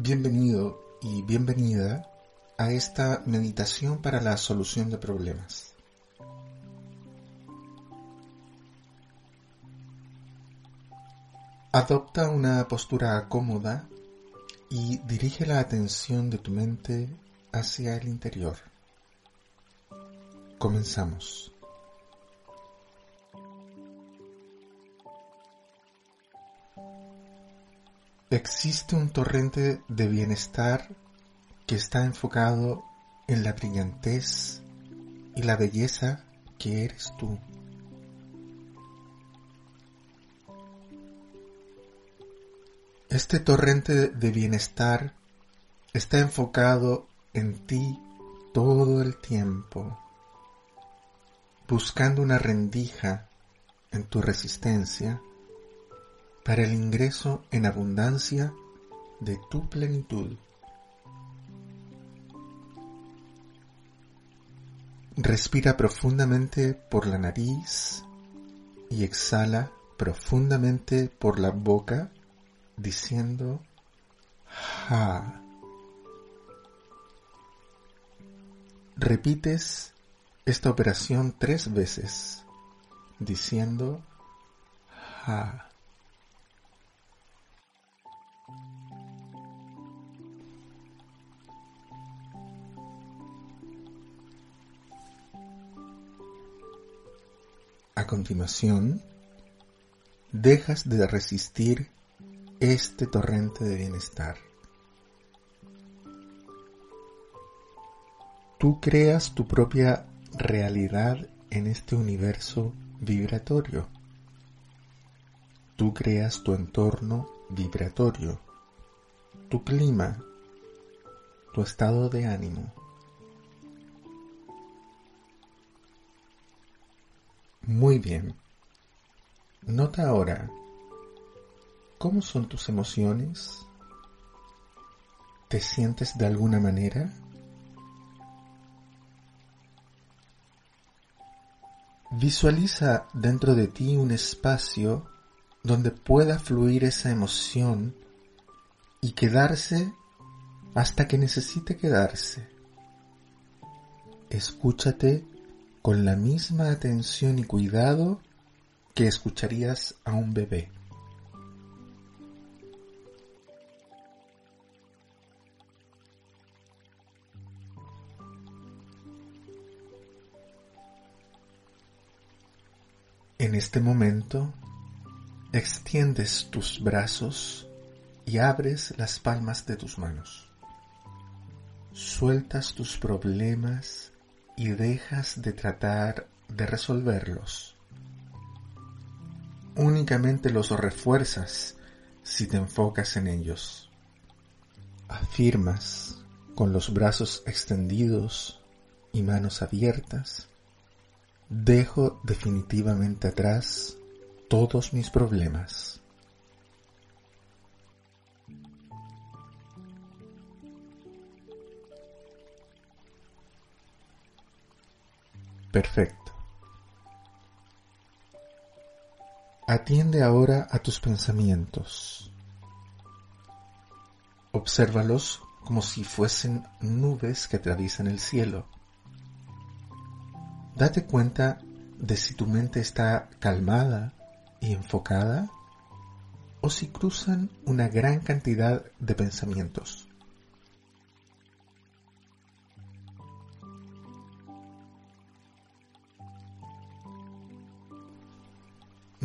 Bienvenido y bienvenida a esta meditación para la solución de problemas. Adopta una postura cómoda y dirige la atención de tu mente hacia el interior. Comenzamos. Existe un torrente de bienestar que está enfocado en la brillantez y la belleza que eres tú. Este torrente de bienestar está enfocado en ti todo el tiempo, buscando una rendija en tu resistencia para el ingreso en abundancia de tu plenitud. Respira profundamente por la nariz y exhala profundamente por la boca diciendo ja. Repites esta operación tres veces diciendo ja. Continuación, dejas de resistir este torrente de bienestar. Tú creas tu propia realidad en este universo vibratorio. Tú creas tu entorno vibratorio, tu clima, tu estado de ánimo. Muy bien. Nota ahora, ¿cómo son tus emociones? ¿Te sientes de alguna manera? Visualiza dentro de ti un espacio donde pueda fluir esa emoción y quedarse hasta que necesite quedarse. Escúchate con la misma atención y cuidado que escucharías a un bebé. En este momento, extiendes tus brazos y abres las palmas de tus manos. Sueltas tus problemas y dejas de tratar de resolverlos. Únicamente los refuerzas si te enfocas en ellos. Afirmas con los brazos extendidos y manos abiertas, dejo definitivamente atrás todos mis problemas. Perfecto. Atiende ahora a tus pensamientos. Obsérvalos como si fuesen nubes que atraviesan el cielo. Date cuenta de si tu mente está calmada y enfocada o si cruzan una gran cantidad de pensamientos.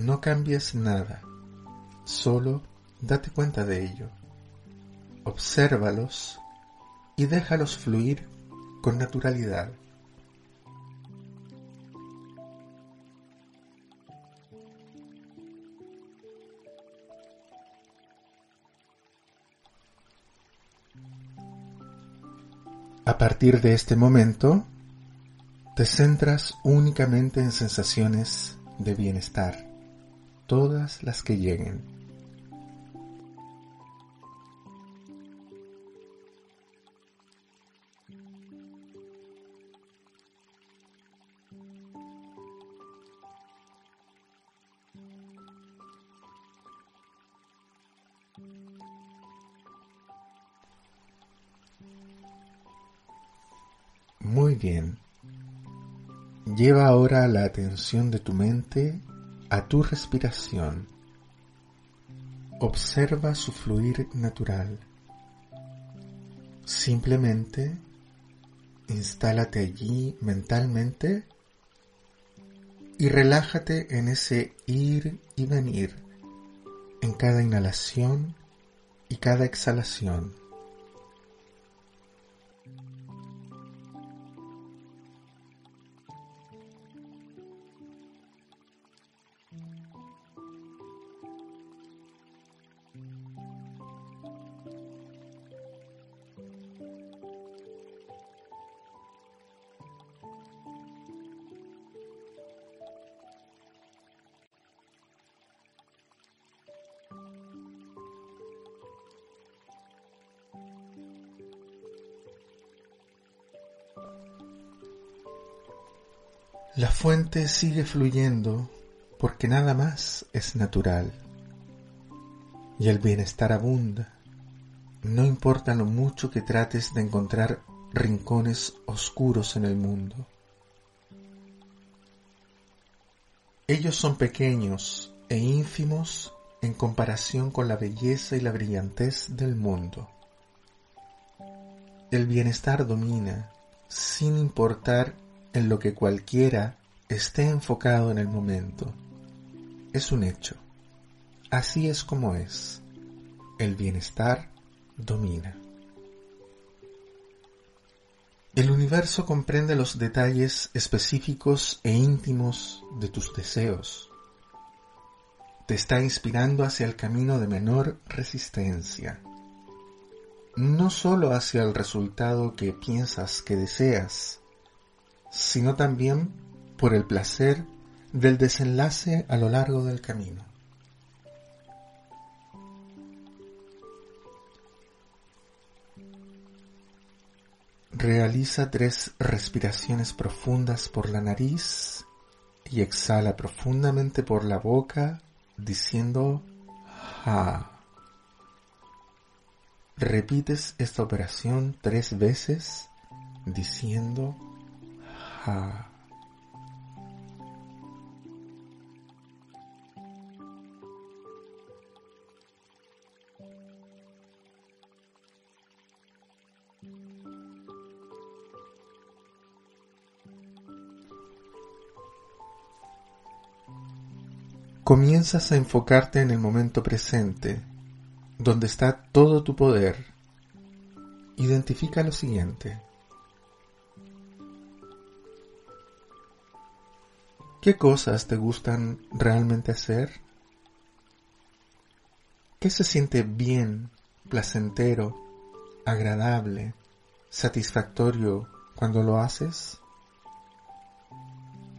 No cambies nada, solo date cuenta de ello. Obsérvalos y déjalos fluir con naturalidad. A partir de este momento, te centras únicamente en sensaciones de bienestar todas las que lleguen. Muy bien. Lleva ahora la atención de tu mente a tu respiración. Observa su fluir natural. Simplemente instálate allí mentalmente y relájate en ese ir y venir en cada inhalación y cada exhalación. La fuente sigue fluyendo porque nada más es natural y el bienestar abunda. No importa lo mucho que trates de encontrar rincones oscuros en el mundo. Ellos son pequeños e ínfimos en comparación con la belleza y la brillantez del mundo. El bienestar domina sin importar en lo que cualquiera esté enfocado en el momento. Es un hecho. Así es como es. El bienestar domina. El universo comprende los detalles específicos e íntimos de tus deseos. Te está inspirando hacia el camino de menor resistencia. No solo hacia el resultado que piensas que deseas, sino también por el placer del desenlace a lo largo del camino. Realiza tres respiraciones profundas por la nariz y exhala profundamente por la boca diciendo ja. Repites esta operación tres veces diciendo Comienzas a enfocarte en el momento presente, donde está todo tu poder. Identifica lo siguiente. ¿Qué cosas te gustan realmente hacer? ¿Qué se siente bien, placentero, agradable, satisfactorio cuando lo haces?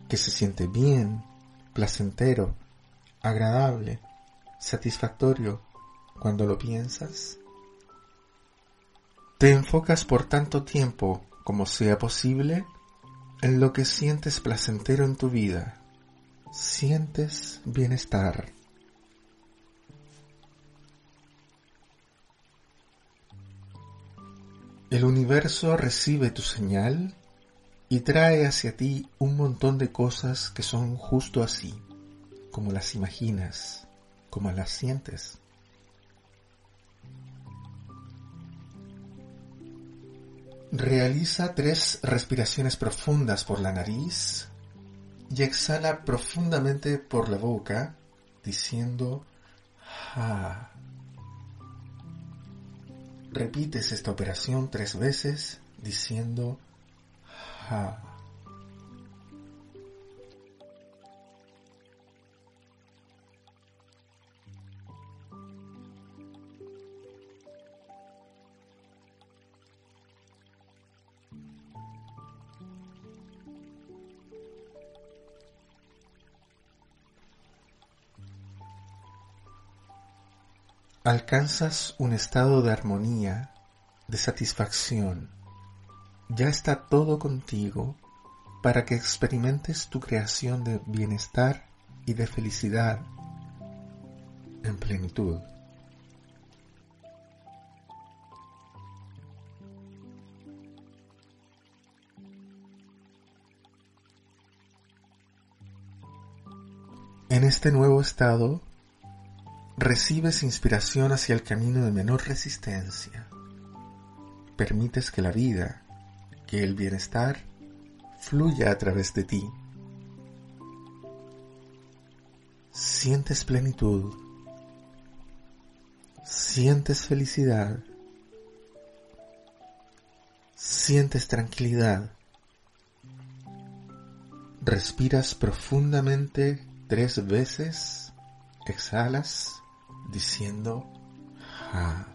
¿Qué se siente bien, placentero, agradable, satisfactorio cuando lo piensas? ¿Te enfocas por tanto tiempo como sea posible en lo que sientes placentero en tu vida, sientes bienestar. El universo recibe tu señal y trae hacia ti un montón de cosas que son justo así, como las imaginas, como las sientes. Realiza tres respiraciones profundas por la nariz y exhala profundamente por la boca diciendo ja. Repites esta operación tres veces diciendo ja. Alcanzas un estado de armonía, de satisfacción. Ya está todo contigo para que experimentes tu creación de bienestar y de felicidad en plenitud. En este nuevo estado, recibes inspiración hacia el camino de menor resistencia. Permites que la vida, que el bienestar, fluya a través de ti. Sientes plenitud, sientes felicidad, sientes tranquilidad, respiras profundamente tres veces, exhalas diciendo ja.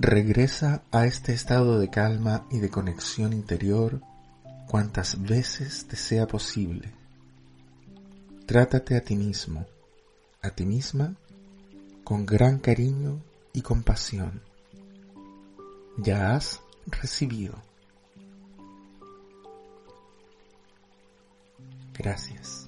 Regresa a este estado de calma y de conexión interior cuantas veces te sea posible. Trátate a ti mismo, a ti misma, con gran cariño y compasión. Ya has recibido. Gracias.